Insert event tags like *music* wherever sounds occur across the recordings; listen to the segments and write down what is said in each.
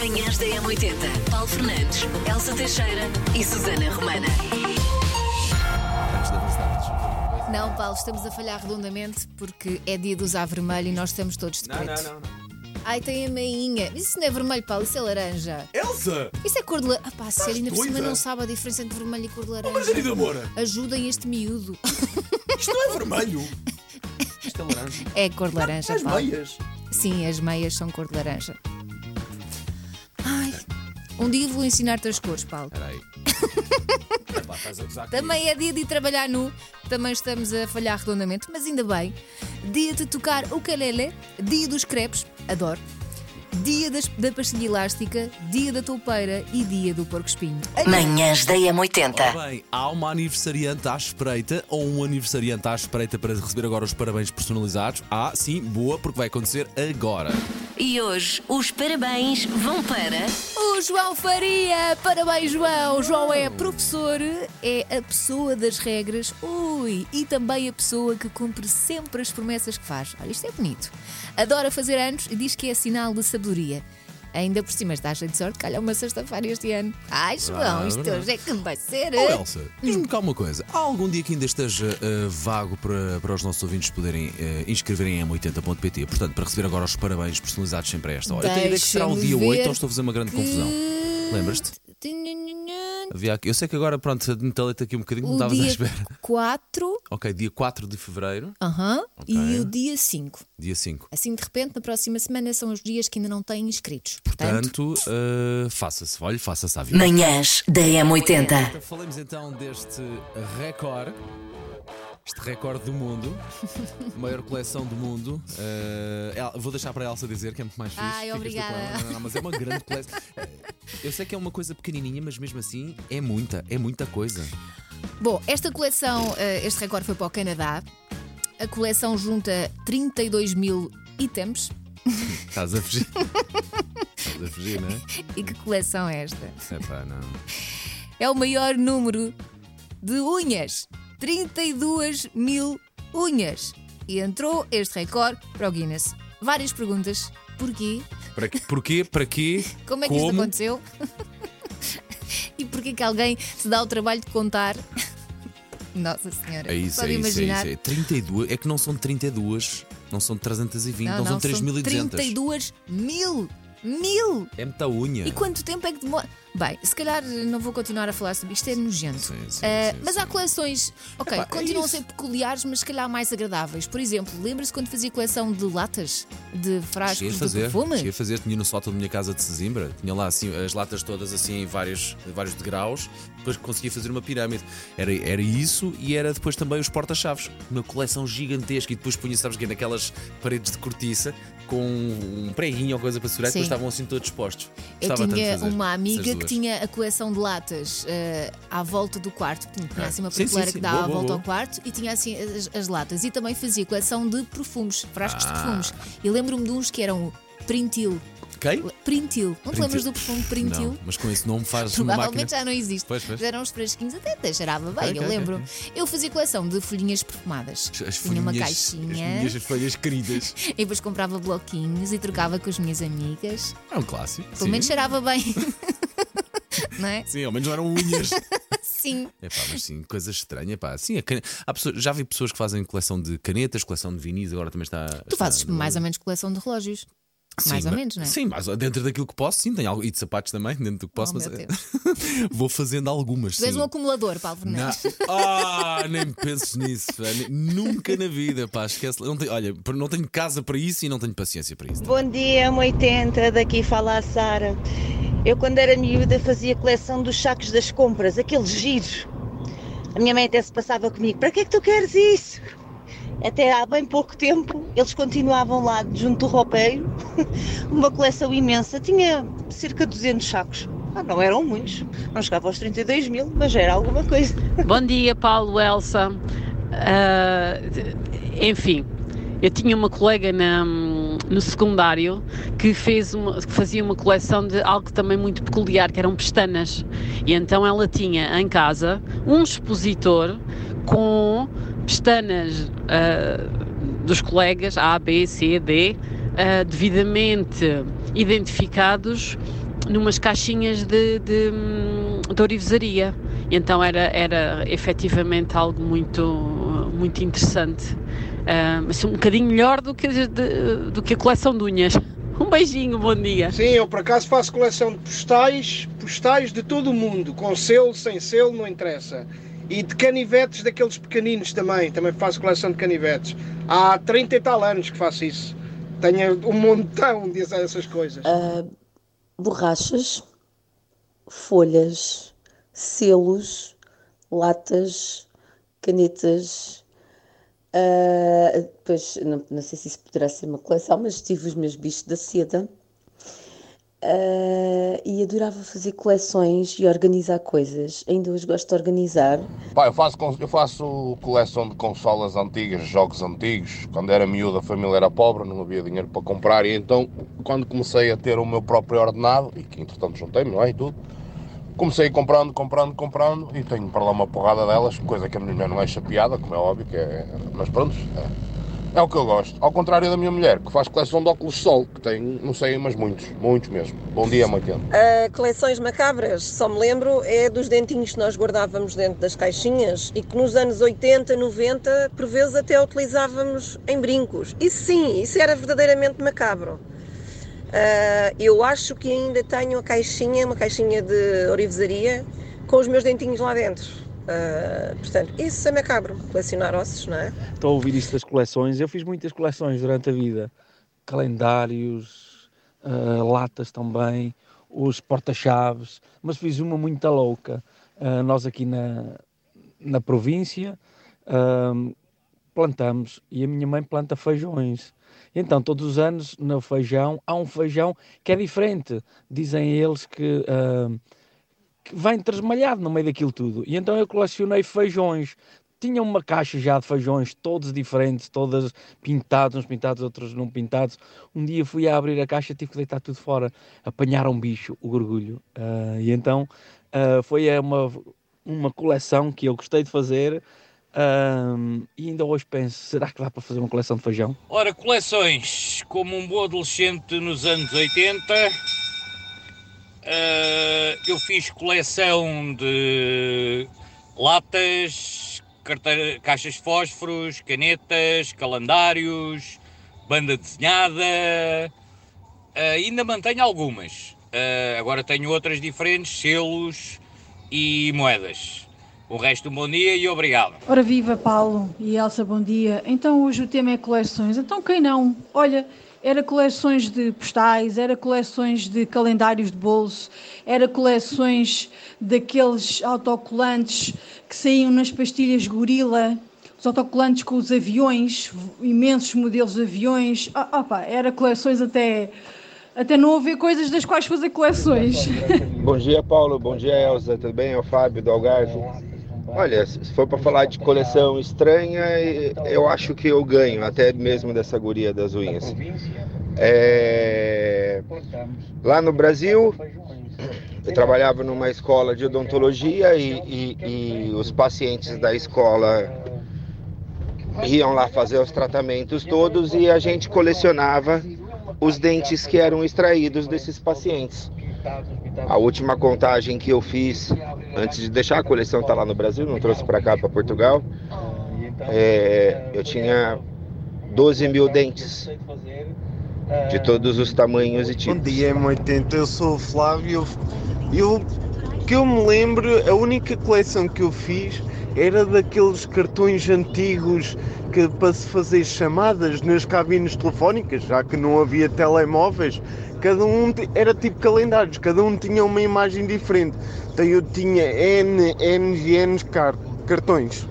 Manhãs da M80. Paulo Fernandes, Elsa Teixeira e Susana Romana. Antes. Não, Paulo, estamos a falhar redondamente porque é dia de usar vermelho e nós estamos todos de Não, preto. não, não, não. Ai, tem a meinha. Isso não é vermelho, Paulo, isso é laranja. Elsa! Isso é cor de laranja. Ah, pá, sério, ainda por cima doida? não sabe a diferença entre vermelho e cor de laranja. Margarida Moura! Ajudem este miúdo. Isto não é vermelho! *laughs* Isto é laranja. É cor de laranja, As Paulo. meias! Sim, as meias são cor de laranja. Um dia vou ensinar-te as cores, Paulo. Espera aí. *laughs* Epá, estás a gozar comigo. Também é dia de ir trabalhar nu, também estamos a falhar redondamente, mas ainda bem. Dia de tocar o ukulele, dia dos crepes, adoro. Dia das- da pastilha elástica, dia da toupeira e dia do porco espinho. Manhãs da M80. Ora bem, há uma aniversariante à espreita ou um aniversariante à espreita para receber agora os parabéns personalizados? Ah, sim, boa, porque vai acontecer agora. E hoje os parabéns vão para. João Faria! Parabéns, João! João é professor, é a pessoa das regras, ui, e também a pessoa que cumpre sempre as promessas que faz. Olha, isto é bonito. Adora fazer anos e diz que é sinal de sabedoria. Ainda por cima está cheio de sorte, calha uma sexta-feira este ano. Ai, João, Ah, isto verdade. hoje é que me vai ser. Oh, Elsa, diz-me cá uma coisa. Há algum dia que ainda esteja eh, vago para, para os nossos ouvintes poderem eh, inscreverem em m80.pt? Portanto, para receber agora os parabéns personalizados sempre a esta hora. Eu tenho a ideia que será o Deixa-me dia ver 8 ou estou a fazer uma grande confusão? Lembras-te? Havia aqui- Eu sei que agora, pronto, metalete aqui um bocadinho, não O estavas à dia espera. 4 Ok, dia 4 de fevereiro, aham, e Ok. o dia 5. dia 5. Assim, de repente, na próxima semana são os dias que ainda não têm inscritos. Portanto, eh, faça-se, olha, faça-se à vida. Manhãs da M80. Então, Falemos então deste recorde. Este recorde do mundo, *laughs* maior coleção do mundo. El- vou deixar para a Elsa dizer que é muito mais fixe. Ai, obrigada. Não, não, não, mas é uma grande coleção. Eh, Eu sei que é uma coisa pequenininha, mas mesmo assim é muita, é muita coisa. Bom, esta coleção, eh, este recorde foi para o Canadá. A coleção junta 32 mil itens. Estás a fugir. Estás a fugir, não é? *laughs* E que coleção é esta? Epá, não. É o maior número de unhas. 32 mil unhas. E entrou este recorde para o Guinness. Várias perguntas. Porquê? Para quê? Porquê? Para quê? *laughs* Como é que isto Como? aconteceu? *laughs* e porquê que alguém se dá o trabalho de contar? *laughs* Nossa Senhora. É isso, Pode é isso, é isso. É 32. É que não são 32, não são 320, não, são 3.200. 32 mil. Mil! É muita unha. E quanto tempo é que demora? Bem, se calhar não vou continuar a falar sobre isto, é nojento. Sim, sim, Ah, sim, mas há coleções, ok, Epá, é continuam a isso. ser peculiares, mas se calhar mais agradáveis. Por exemplo, lembra-se quando fazia coleção de latas de a frascos de perfume? cheguei a fazer, tinha no sótão da minha casa de Sesimbra, tinha lá assim as latas todas assim em vários, vários degraus, depois conseguia fazer uma pirâmide. Era, era isso e era depois também os porta-chaves, uma coleção gigantesca e depois punha, sabes que naquelas paredes de cortiça com um preguinho ou coisa para segurar, depois estavam assim todos expostos. Eu de tinha uma amiga que tinha a coleção de latas eh, à volta do quarto. Tinha, tinha assim uma prateleira sim. que dava Boa, à volta boa. ao quarto e tinha assim as, as latas. E também fazia coleção de perfumes, frascos de Ah. perfumes. E lembro-me de uns que eram Printil. Quem? Printil. Não te lembras do perfume Printil? Não, mas com esse nome faz. Provavelmente já não existe. Pois, pois. Mas eram uns frasquinhos, até, até cheirava bem, Ok, eu ok, lembro. ok. Eu fazia coleção de folhinhas perfumadas. As Tinha uma caixinha As minhas folhas queridas. *laughs* e depois comprava bloquinhos e trocava com as minhas amigas. É um clássico. Pelo sim. menos cheirava bem. *laughs* não é? Sim, ao menos não eram unhas. *laughs* Sim. É pá, mas sim, coisa estranha, pá. Sim, a cane- Há pessoas- já vi pessoas que fazem coleção de canetas, coleção de vinis, agora também está. Tu fazes mais ou menos coleção de relógios. mais ou menos, não é? Sim, mas dentro daquilo que posso, sim, tenho algo. E de sapatos também, dentro do que posso, Oh, mas Deus. *laughs* vou fazendo algumas. Tu és sim. um acumulador, Paulo Na- Fernandes. Ah, nem penses nisso, nunca na vida, pá, esquece. Não tenho, olha, não tenho casa para isso e não tenho paciência para isso. Bom dia, 80 daqui fala a Sara. Eu, quando era miúda, fazia coleção dos sacos das compras, aqueles giros. A minha mãe até se passava comigo: para que é que tu queres isso? Até há bem pouco tempo, eles continuavam lá, junto do roupeiro, *laughs* uma coleção imensa. Tinha cerca de 200 sacos. Ah, não eram muitos, não chegava aos 32 mil, mas era alguma coisa. *laughs* Bom dia, Paulo, Elsa. Ah, enfim, eu tinha uma colega na- no secundário que, fez uma- que fazia uma coleção de algo também muito peculiar, que eram pestanas. E então ela tinha em casa um expositor com pestanas ah, dos colegas A, B, C, D, ah, devidamente identificados numas caixinhas de, de, de orivesaria. Então era, era efetivamente algo muito, muito interessante. Uh, mas um bocadinho melhor do que, de, do que a coleção de unhas. Um beijinho, bom dia. Sim, eu por acaso faço coleção de postais, postais de todo o mundo, com selo, sem selo, não interessa. E de canivetes daqueles pequeninos também, também faço coleção de canivetes. Há 30 e tal anos que faço isso. Tenho um montão dessas coisas. Uh, borrachas, folhas, selos, latas, canetas. Uh, depois, não, não, sei se isso poderá ser uma coleção, mas tive os meus bichos da seda. Uh, e adorava fazer coleções e organizar coisas. Ainda hoje gosto de organizar. Pá, eu, faço, eu faço coleção de consolas antigas, jogos antigos. Quando era miúdo, a família era pobre, não havia dinheiro para comprar. E então, quando comecei a ter o meu próprio ordenado, e que entretanto juntei-me, não é? E tudo, comecei comprando, comprando, comprando. E tenho para lá uma porrada delas, coisa que a minha mulher não é chapeada, como é óbvio, que é, mas pronto. É é o que eu gosto. Ao contrário da minha mulher, que faz coleção de óculos de sol, que tem, não sei, mas muitos, muitos mesmo. Bom dia, Maitena. Uh, coleções macabras, só me lembro, é dos dentinhos que nós guardávamos dentro das caixinhas e que nos anos 80, 90, por vezes até utilizávamos em brincos. Isso sim, isso era verdadeiramente macabro. Uh, eu acho que ainda tenho a caixinha, uma caixinha de orivesaria, com os meus dentinhos lá dentro. Uh, portanto, isso é macabro, colecionar ossos, não é? Estou a ouvir isso das coleções. Eu fiz muitas coleções durante a vida: calendários, uh, latas também, os porta-chaves, mas fiz uma muito louca. Nós aqui na, na província plantamos e a minha mãe planta feijões. Então, todos os anos no feijão há um feijão que é diferente. Dizem eles que que vai trasmalhado no meio daquilo tudo. E então eu colecionei feijões. Tinha uma caixa já de feijões, todos diferentes, todas pintados, uns pintados, outros não pintados. Um dia fui a abrir a caixa, tive que deitar tudo fora. Apanhar um bicho, o gorgulho. Uh, e então uh, foi uma, uma coleção que eu gostei de fazer. Um, e ainda hoje penso, será que dá para fazer uma coleção de feijão? Ora, coleções, como um bom adolescente nos anos 80, Uh, eu fiz coleção de latas, carteira, caixas de fósforos, canetas, calendários, banda desenhada. Uh, ainda mantenho algumas. Uh, agora tenho outras diferentes, selos e moedas. O resto, um bom dia e obrigado. Ora viva Paulo e Elsa, bom dia. Então hoje o tema é coleções. Então quem não? Olha, era coleções de postais, era coleções de calendários de bolso, era coleções daqueles autocolantes que saíam nas pastilhas gorila, os autocolantes com os aviões, imensos modelos de aviões. Ah, opa, era coleções até até não haver coisas das quais fazer coleções. Bom dia, Paulo. Bom dia, Elza. Tudo bem? É o Fábio do Algarve. Olha, se for para falar de coleção estranha, eu acho que eu ganho, até mesmo dessa guria das unhas. É... Lá no Brasil, eu trabalhava numa escola de odontologia e, e, e os pacientes da escola iam lá fazer os tratamentos todos e a gente colecionava os dentes que eram extraídos desses pacientes. A última contagem que eu fiz antes de deixar a coleção estar tá lá no Brasil, não trouxe para cá, para Portugal, é, eu tinha 12 mil dentes de todos os tamanhos e tipos. Bom dia, M80, eu sou o Flávio. Eu, que eu me lembro, a única coleção que eu fiz era daqueles cartões antigos que para se fazer chamadas nas cabines telefónicas, já que não havia telemóveis, cada um era tipo calendários, cada um tinha uma imagem diferente. Então eu tinha N, N e N cartões.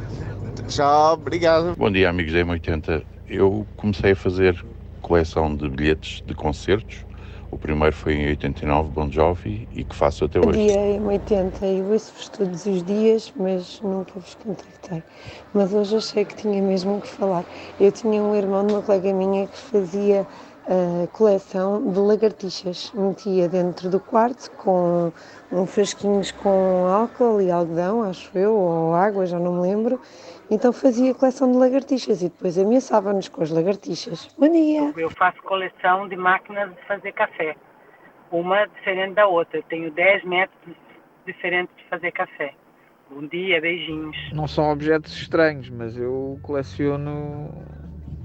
Tchau, obrigado. Bom dia, amigos da M80. Eu comecei a fazer coleção de bilhetes de concertos. O primeiro foi em 89, Bon Jovi, e que faço até hoje. Dia, M80. Eu ouço-vos todos os dias, mas nunca vos contactei. Mas hoje achei que tinha mesmo que falar. Eu tinha um irmão de uma colega minha que fazia a coleção de lagartixas. Metia dentro do quarto com um frasquinhos com álcool e algodão, acho eu, ou água, já não me lembro. Então fazia coleção de lagartixas e depois ameaçava-nos com as lagartixas. Bom dia! Eu faço coleção de máquinas de fazer café. uma diferente da outra. Eu tenho 10 métodos diferentes de fazer café. Bom dia, beijinhos. Não são objetos estranhos, mas eu coleciono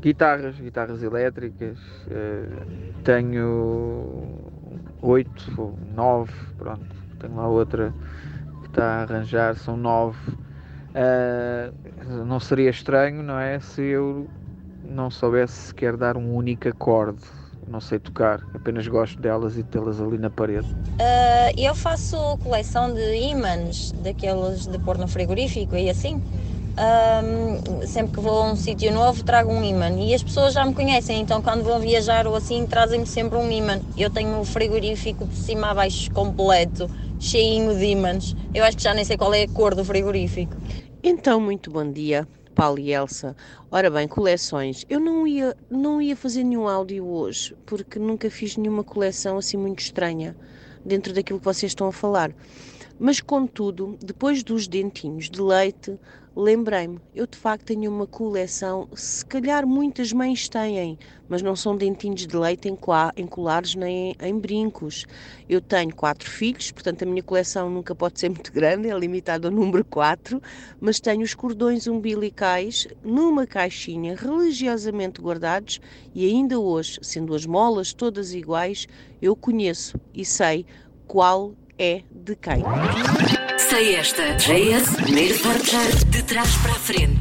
guitarras, guitarras elétricas. eh, tenho oito ou nove, pronto. Tenho lá outra que está a arranjar, são nove. Eh, não seria estranho, não é? Se eu não soubesse sequer dar um único acorde. Não sei tocar, apenas gosto delas e tê-las ali na parede. Ah, eu faço coleção de ímãs, daqueles de pôr no frigorífico e assim. Sempre que vou a um sítio novo trago um imã e as pessoas já me conhecem, então quando vão viajar ou assim trazem-me sempre um imã. Eu tenho o frigorífico de cima a baixo completo, cheinho de ímãs. Eu acho que já nem sei qual é a cor do frigorífico. Então, muito bom dia, Paulo e Elsa. Ora bem, coleções. Eu não ia, não ia fazer nenhum áudio hoje, porque nunca fiz nenhuma coleção assim muito estranha dentro daquilo que vocês estão a falar. Mas, contudo, depois dos dentinhos de leite, lembrei-me, eu de facto tenho uma coleção, se calhar muitas mães têm, mas não são dentinhos de leite em, em colares nem em, brincos. Eu tenho quatro filhos, portanto a minha coleção nunca pode ser *laughs* muito grande, é limitada ao número 4, mas tenho os cordões umbilicais numa caixinha religiosamente guardados e ainda hoje, sendo as molas todas iguais, eu conheço e sei qual é de quem. Sei esta. JS, primeiro forjar de trás para a frente.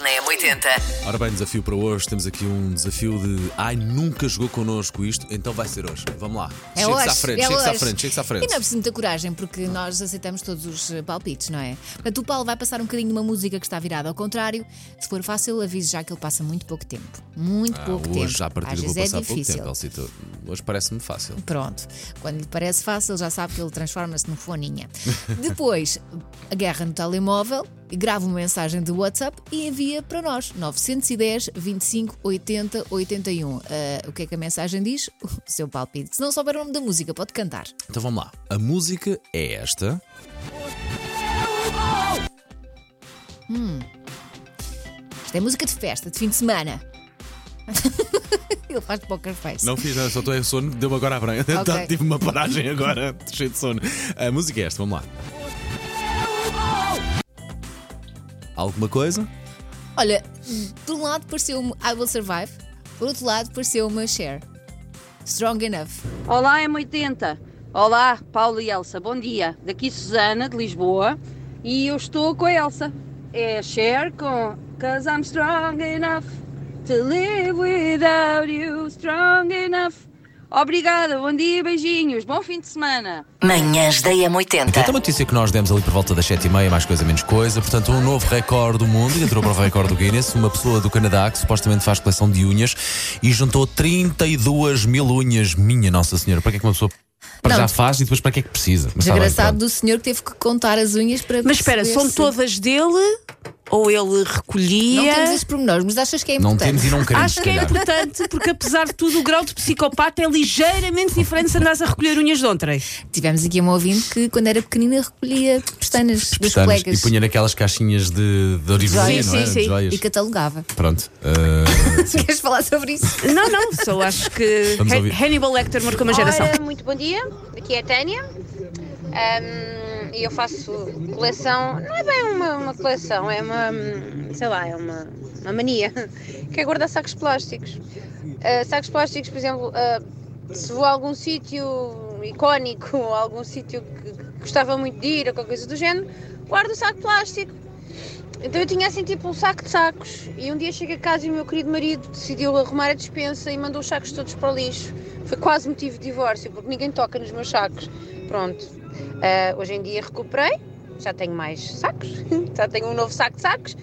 Na M80. Ora bem, desafio para hoje. Temos aqui um desafio de ai, nunca jogou connosco isto, então vai ser hoje. Vamos lá. É Chegue-se hoje, à frente, é chegue-se à hoje. frente, chegue-se à frente. E não é preciso muita coragem, porque nós aceitamos todos os eh, palpites, não é? Portanto, o Paulo vai passar um bocadinho de uma música que está virada ao contrário. Se for fácil, avise já que ele passa muito pouco tempo. Muito Ah, pouco tempo. hoje, já a partir Às vou vezes é passar pouco difícil. tempo, Elsito. Hoje parece-me fácil. Pronto. Quando lhe parece fácil, já sabe que ele transforma-se no foninha. Depois, a guerra no telemóvel, grava uma mensagem de WhatsApp e envia para nós. 910 25 80 81. Ah, o que é que a mensagem diz? *laughs* O seu palpite. Se não souber o nome da música, pode cantar. Então vamos lá. A música é esta. Hum. Isto é música de festa, de fim de semana. *laughs* Ele faz poker face. Não fiz, nada, só estou em sono, deu-me agora a branca. Ok. *laughs* Tive uma paragem agora, *laughs* cheio de sono. A música é esta, vamos lá. Alguma coisa? Olha, por um lado pareceu-me I Will Survive, por outro lado pareceu-me Cher. Strong Enough. Olá, M80. Olá, Paulo e Elsa. Bom dia. Daqui Susana, de Lisboa. E eu estou com a Elsa. É a Cher com Cause I'm strong enough to live without you. Strong enough. Obrigada, bom dia, beijinhos. Bom fim de semana. Manhãs da M80. Então, a notícia que nós demos ali por volta das 7h30, mais coisa, menos coisa. Portanto, um novo recorde do mundo, e entrou para o recorde do Guinness. Uma pessoa do Canadá que supostamente faz coleção de unhas e juntou 32 mil unhas. Minha Nossa Senhora, para que é que uma pessoa para Não. já faz e depois para que é que precisa? Mas bem, Desgraçado pronto. do senhor que teve que contar as unhas para Mas espera, são se- todas dele ou ele recolhia? Não temos esses pormenores, mas achas que é Não importante? temos e não queremos, Acho que é importante porque, apesar de tudo, o grau de psicopata é ligeiramente diferente se andares a recolher unhas de ontem. Tivemos aqui uma ouvinte que, quando era pequenina, recolhia pestanas dos Pestanas, colegas e punha naquelas caixinhas de, de origem, não é? De joias. e catalogava. Pronto. *laughs* uh, sim. Queres falar sobre isso? Não, não, só acho que. Hannibal Lecter marcou uma geração. Ora, muito bom dia, aqui é a Tânia Ahm, e eu faço coleção, não é bem uma, uma coleção, é uma, sei lá, é uma, uma mania, *laughs* que é guardar sacos plásticos. Ah, sacos plásticos, por exemplo, ah, se vou a algum sítio icónico, *laughs* ou algum sítio que que gostava muito de ir, ou qualquer coisa do género, guardo o saco plástico. Então eu tinha assim tipo um saco de sacos e um dia cheguei a casa e o meu querido marido decidiu arrumar a despensa e mandou os sacos todos para o lixo. Foi quase motivo de divórcio porque ninguém toca nos meus sacos. Pronto. Ah, hoje em dia recuperei, já tenho mais sacos, *laughs* já tenho um novo saco de sacos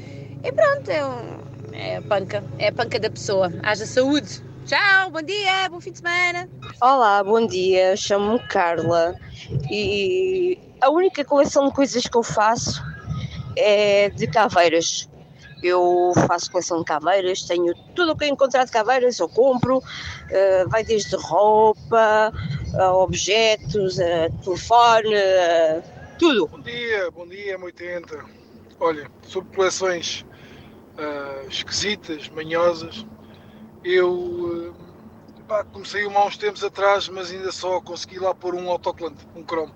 e pronto, é, um- é a panca, é a panca da pessoa. Haja saúde. Tchau, bom dia, bom fim de semana. Olá, bom dia. Chamo-me Carla e a única coleção de coisas que eu faço é de caveiras. Eu faço coleção de caveiras, tenho tudo o que eu encontrar de caveiras, eu compro, eh, vai desde roupa, a objetos, a telefone, a tudo. Bom dia, bom dia, M80. Olha, sobre coleções ah, esquisitas, manhosas, eu ah, pá, comecei uma há uns tempos atrás, mas ainda só consegui lá pôr um autocolante, um cromo.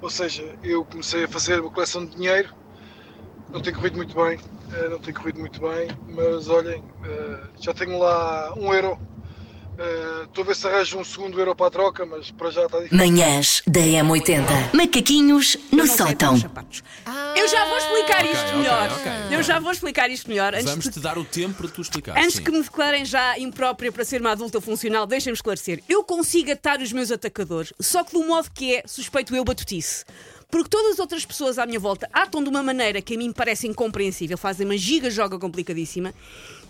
Ou seja, eu comecei a fazer uma coleção de dinheiro, não tem corrido muito bem, eh, não tem corrido muito bem, mas olhem, eh, já tenho lá um euro. Estou a ver se arranjo um segundo euro para a troca, mas para já está difícil. Manhãs da M80. Macaquinhos no sótão. Eu já vou explicar isto ok, melhor. ok, Eu já vou explicar isto melhor. Antes Vamos de te dar o tempo para tu explicar. Antes sim. que me declarem já imprópria para ser uma adulta funcional, deixem-me esclarecer. Eu consigo atar os meus atacadores, só que do modo que é, suspeito eu batutice. Porque todas as outras pessoas à minha volta atam de uma maneira que a mim me parece incompreensível, fazem uma giga-joga complicadíssima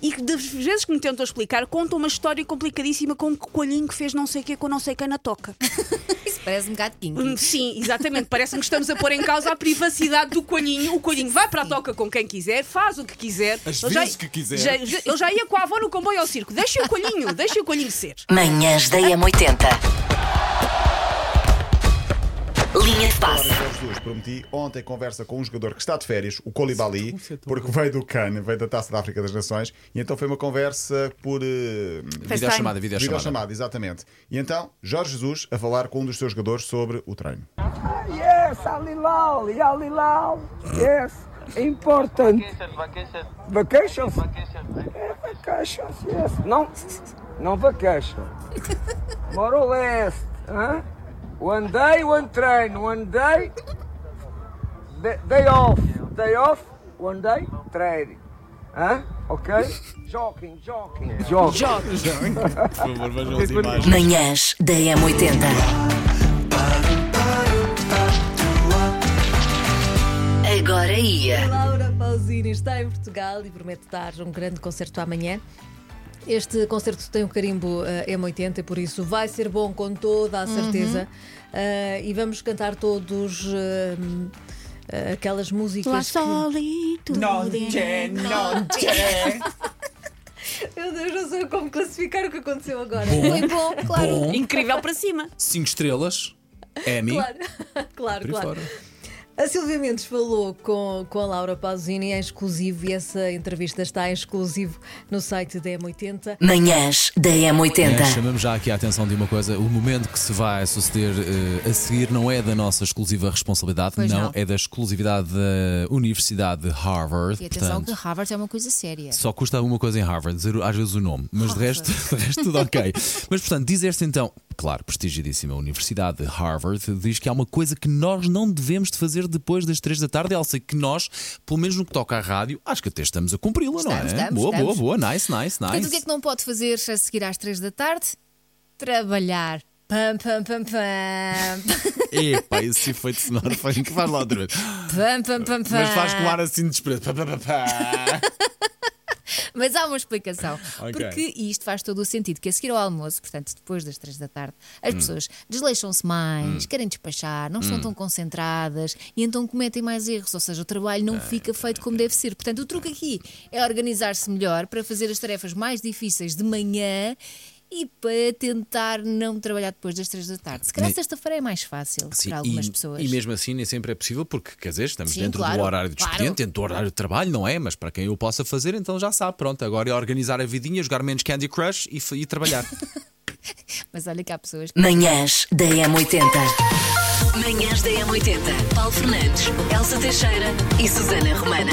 e que das vezes que me tentam explicar, contam uma história complicadíssima com um coelhinho que fez não sei o que com não sei quem na toca. *laughs* Isso parece um bocado kinky. Hum, Sim, exatamente. Parece-me que estamos a pôr em causa a privacidade do coelhinho. O coelhinho vai para a toca com quem quiser, faz o que quiser. As Ele já- vezes que quiser. já- já- ele já ia com a avó no comboio ao circo. Deixa o coelhinho, deixa o coelhinho ser. Manhãs da M80. Linha de passe. Jesus, prometi ontem conversa com um jogador que está de férias, o Colibali, porque veio do CAN, veio da Taça da África das Nações, e então foi uma conversa por. eh, Videochamada, videochamada. Videochamada, exatamente. E então, Jorge Jesus a falar com um dos seus jogadores sobre o treino. Yes, Alilal, Alilal. Yes, important. Vacations? Yeah, vacations, yes. Não, não vacation. *laughs* More or less. Huh? One day, one train. One day, day, off. Day off, one day, training. Huh? Okay? Jogging, jogging, jogging. *laughs* Por favor, vejam as imagens. Manhãs da M80. Agora ia. Laura Pausini está em Portugal e promete dar um grande concerto amanhã. Este concerto tem um carimbo eh, M80 e por isso vai ser bom com toda a certeza. Eh, e vamos cantar todos eh, aquelas músicas. que... Noche, noche. Meu Deus, não sei como classificar o que aconteceu agora. Bom, Foi bom, claro. bom. Incrível para cima. 5 estrelas. Emmy. Claro, *laughs* claro, claro. A Silvia Mendes falou com, com a Laura Pausini em exclusivo e essa entrevista está em exclusivo no site da M80. Manhãs da É, M80. chamamos já aqui a atenção de uma coisa: o momento que se vai suceder eh, a seguir não é da nossa exclusiva responsabilidade, não, não. é da exclusividade da Universidade de Harvard. E atenção portanto, que Harvard é uma coisa séria. Só custa uma coisa em Harvard, dizer às vezes o nome, mas de resto, *laughs* de resto tudo ok. Mas portanto, dizer-se então, claro, prestigiadíssima Universidade de Harvard diz que há uma coisa que nós não devemos de fazer depois das 3 da tarde, Elsa, que nós, pelo menos no que toca à rádio, acho que até estamos a cumpri-la, não é? Estamos, boa, estamos. boa, boa, nice, nice, Portanto, o que é nice. que não pode fazer a seguir às 3 da tarde? Trabalhar. Pam, pam, pam, pam. *laughs* Epá, esse efeito sonoro foi que faz lá outra vez. Pam, pam, pam, pam. Mas faz com ar assim de desprezo. Pá, pá, pá, pá. *laughs* Mas há uma explicação. Ok. Porque isto faz todo o sentido: que a seguir ao almoço, portanto, depois das três da tarde, as Hum. pessoas desleixam-se mais, Hum. querem despachar, não estão Hum. tão concentradas e então cometem mais erros. Ou seja, o trabalho não fica feito como deve ser. Portanto, o truque aqui é organizar-se melhor para fazer as tarefas mais difíceis de manhã. E para tentar não trabalhar depois das três da tarde. Se calhar sexta-feira é mais fácil Sim, para algumas e, pessoas. e mesmo assim nem sempre é possível, porque quer dizer, estamos Sim, dentro claro, do horário de claro. expediente, dentro do horário de trabalho, não é? Mas para quem eu possa fazer, então já sabe, pronto, agora é organizar a vidinha, jogar menos Candy Crush e, e trabalhar. *laughs* Mas olha que há pessoas. Manhãs da M80. Manhãs da M80. Paulo Fernandes, Elsa Teixeira e Susana Romana.